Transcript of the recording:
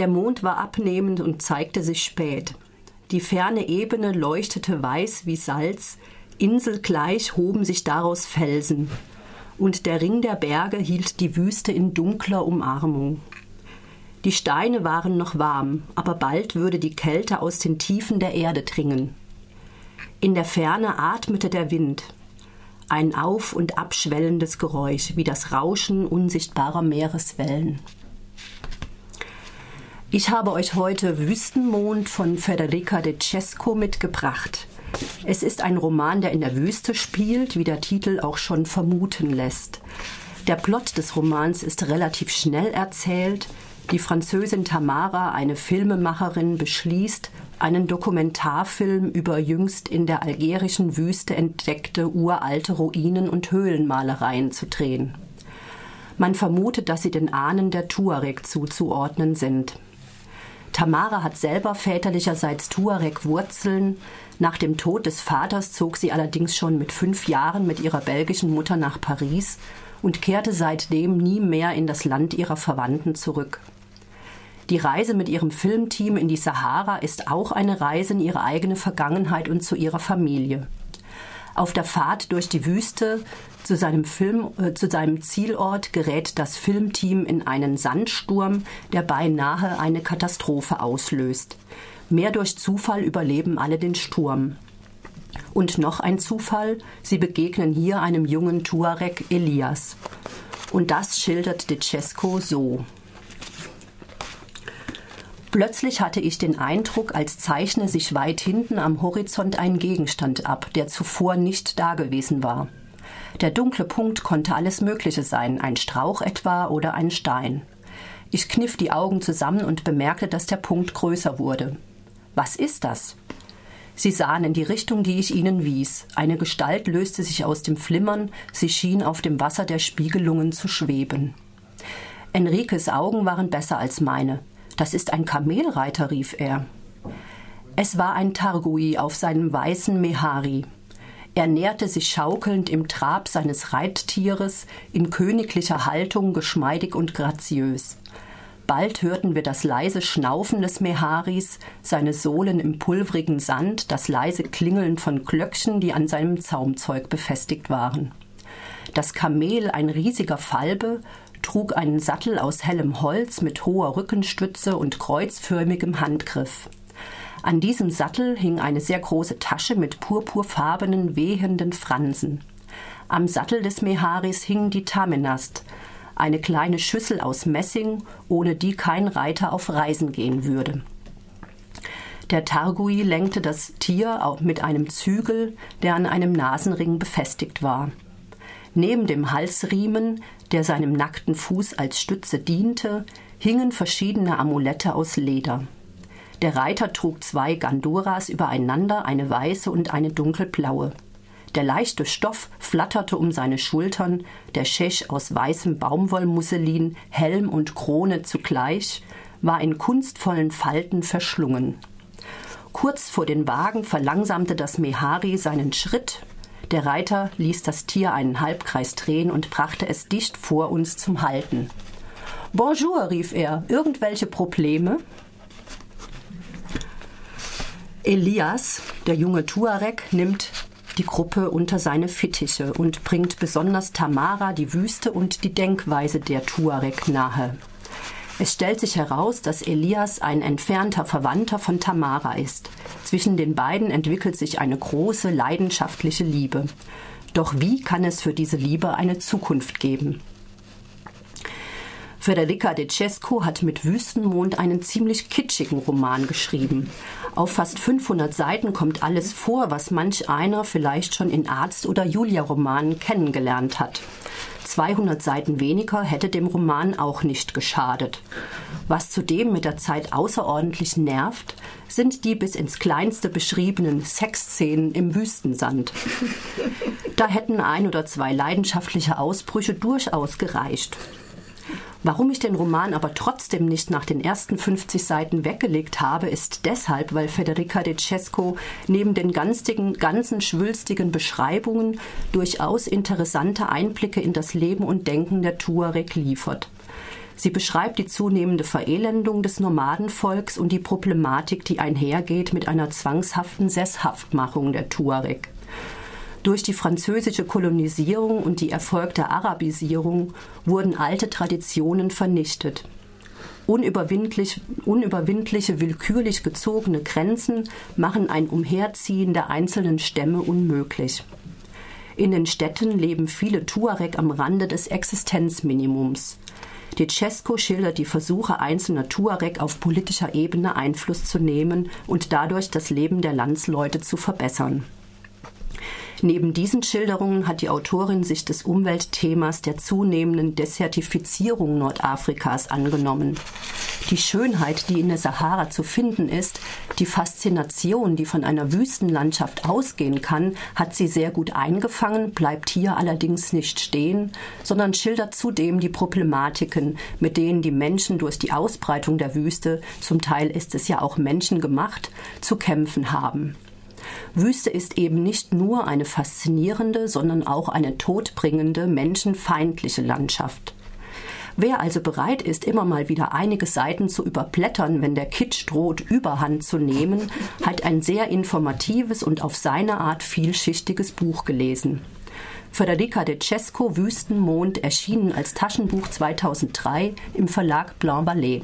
Der Mond war abnehmend und zeigte sich spät. Die ferne Ebene leuchtete weiß wie Salz, inselgleich hoben sich daraus Felsen, und der Ring der Berge hielt die Wüste in dunkler Umarmung. Die Steine waren noch warm, aber bald würde die Kälte aus den Tiefen der Erde dringen. In der Ferne atmete der Wind, ein auf- und abschwellendes Geräusch, wie das Rauschen unsichtbarer Meereswellen. Ich habe euch heute Wüstenmond von Federica de Cesco mitgebracht. Es ist ein Roman, der in der Wüste spielt, wie der Titel auch schon vermuten lässt. Der Plot des Romans ist relativ schnell erzählt. Die Französin Tamara, eine Filmemacherin, beschließt, einen Dokumentarfilm über jüngst in der algerischen Wüste entdeckte uralte Ruinen und Höhlenmalereien zu drehen. Man vermutet, dass sie den Ahnen der Tuareg zuzuordnen sind. Tamara hat selber väterlicherseits Tuareg-Wurzeln. Nach dem Tod des Vaters zog sie allerdings schon mit fünf Jahren mit ihrer belgischen Mutter nach Paris und kehrte seitdem nie mehr in das Land ihrer Verwandten zurück. Die Reise mit ihrem Filmteam in die Sahara ist auch eine Reise in ihre eigene Vergangenheit und zu ihrer Familie. Auf der Fahrt durch die Wüste zu seinem, Film, äh, zu seinem Zielort gerät das Filmteam in einen Sandsturm, der beinahe eine Katastrophe auslöst. Mehr durch Zufall überleben alle den Sturm. Und noch ein Zufall, sie begegnen hier einem jungen Tuareg Elias. Und das schildert De Cesco so. Plötzlich hatte ich den Eindruck, als zeichne sich weit hinten am Horizont ein Gegenstand ab, der zuvor nicht dagewesen war. Der dunkle Punkt konnte alles Mögliche sein, ein Strauch etwa oder ein Stein. Ich kniff die Augen zusammen und bemerkte, dass der Punkt größer wurde. Was ist das? Sie sahen in die Richtung, die ich ihnen wies. Eine Gestalt löste sich aus dem Flimmern, sie schien auf dem Wasser der Spiegelungen zu schweben. Enriques Augen waren besser als meine. Das ist ein Kamelreiter, rief er. Es war ein Targui auf seinem weißen Mehari. Er näherte sich schaukelnd im Trab seines Reittieres, in königlicher Haltung geschmeidig und graziös. Bald hörten wir das leise Schnaufen des Meharis, seine Sohlen im pulvrigen Sand, das leise Klingeln von Glöckchen, die an seinem Zaumzeug befestigt waren. Das Kamel, ein riesiger Falbe, trug einen Sattel aus hellem Holz mit hoher Rückenstütze und kreuzförmigem Handgriff. An diesem Sattel hing eine sehr große Tasche mit purpurfarbenen, wehenden Fransen. Am Sattel des Meharis hing die Tamenast, eine kleine Schüssel aus Messing, ohne die kein Reiter auf Reisen gehen würde. Der Targui lenkte das Tier mit einem Zügel, der an einem Nasenring befestigt war. Neben dem Halsriemen, der seinem nackten Fuß als Stütze diente, hingen verschiedene Amulette aus Leder. Der Reiter trug zwei Ganduras übereinander, eine weiße und eine dunkelblaue. Der leichte Stoff flatterte um seine Schultern, der Schesch aus weißem Baumwollmusselin, Helm und Krone zugleich, war in kunstvollen Falten verschlungen. Kurz vor den Wagen verlangsamte das Mehari seinen Schritt der Reiter ließ das Tier einen Halbkreis drehen und brachte es dicht vor uns zum Halten. Bonjour, rief er. Irgendwelche Probleme? Elias, der junge Tuareg, nimmt die Gruppe unter seine Fittiche und bringt besonders Tamara die Wüste und die Denkweise der Tuareg nahe. Es stellt sich heraus, dass Elias ein entfernter Verwandter von Tamara ist. Zwischen den beiden entwickelt sich eine große leidenschaftliche Liebe. Doch wie kann es für diese Liebe eine Zukunft geben? Federica de Cesco hat mit Wüstenmond einen ziemlich kitschigen Roman geschrieben. Auf fast 500 Seiten kommt alles vor, was manch einer vielleicht schon in Arzt- oder Julia-Romanen kennengelernt hat. 200 Seiten weniger hätte dem Roman auch nicht geschadet. Was zudem mit der Zeit außerordentlich nervt, sind die bis ins Kleinste beschriebenen Sexszenen im Wüstensand. Da hätten ein oder zwei leidenschaftliche Ausbrüche durchaus gereicht. Warum ich den Roman aber trotzdem nicht nach den ersten 50 Seiten weggelegt habe, ist deshalb, weil Federica de Cesco neben den ganzen, ganzen schwülstigen Beschreibungen durchaus interessante Einblicke in das Leben und Denken der Tuareg liefert. Sie beschreibt die zunehmende Verelendung des Nomadenvolks und die Problematik, die einhergeht mit einer zwangshaften Sesshaftmachung der Tuareg. Durch die französische Kolonisierung und die erfolgte Arabisierung wurden alte Traditionen vernichtet. Unüberwindlich, unüberwindliche, willkürlich gezogene Grenzen machen ein Umherziehen der einzelnen Stämme unmöglich. In den Städten leben viele Tuareg am Rande des Existenzminimums. Cesco schildert die Versuche einzelner Tuareg auf politischer Ebene Einfluss zu nehmen und dadurch das Leben der Landsleute zu verbessern. Neben diesen Schilderungen hat die Autorin sich des Umweltthemas der zunehmenden Desertifizierung Nordafrikas angenommen. Die Schönheit, die in der Sahara zu finden ist, die Faszination, die von einer Wüstenlandschaft ausgehen kann, hat sie sehr gut eingefangen, bleibt hier allerdings nicht stehen, sondern schildert zudem die Problematiken, mit denen die Menschen durch die Ausbreitung der Wüste, zum Teil ist es ja auch menschengemacht, zu kämpfen haben. Wüste ist eben nicht nur eine faszinierende, sondern auch eine todbringende, menschenfeindliche Landschaft. Wer also bereit ist, immer mal wieder einige Seiten zu überblättern, wenn der Kitsch droht, Überhand zu nehmen, hat ein sehr informatives und auf seine Art vielschichtiges Buch gelesen. Federica de Cesco Wüstenmond erschienen als Taschenbuch 2003 im Verlag Blanc Ballet.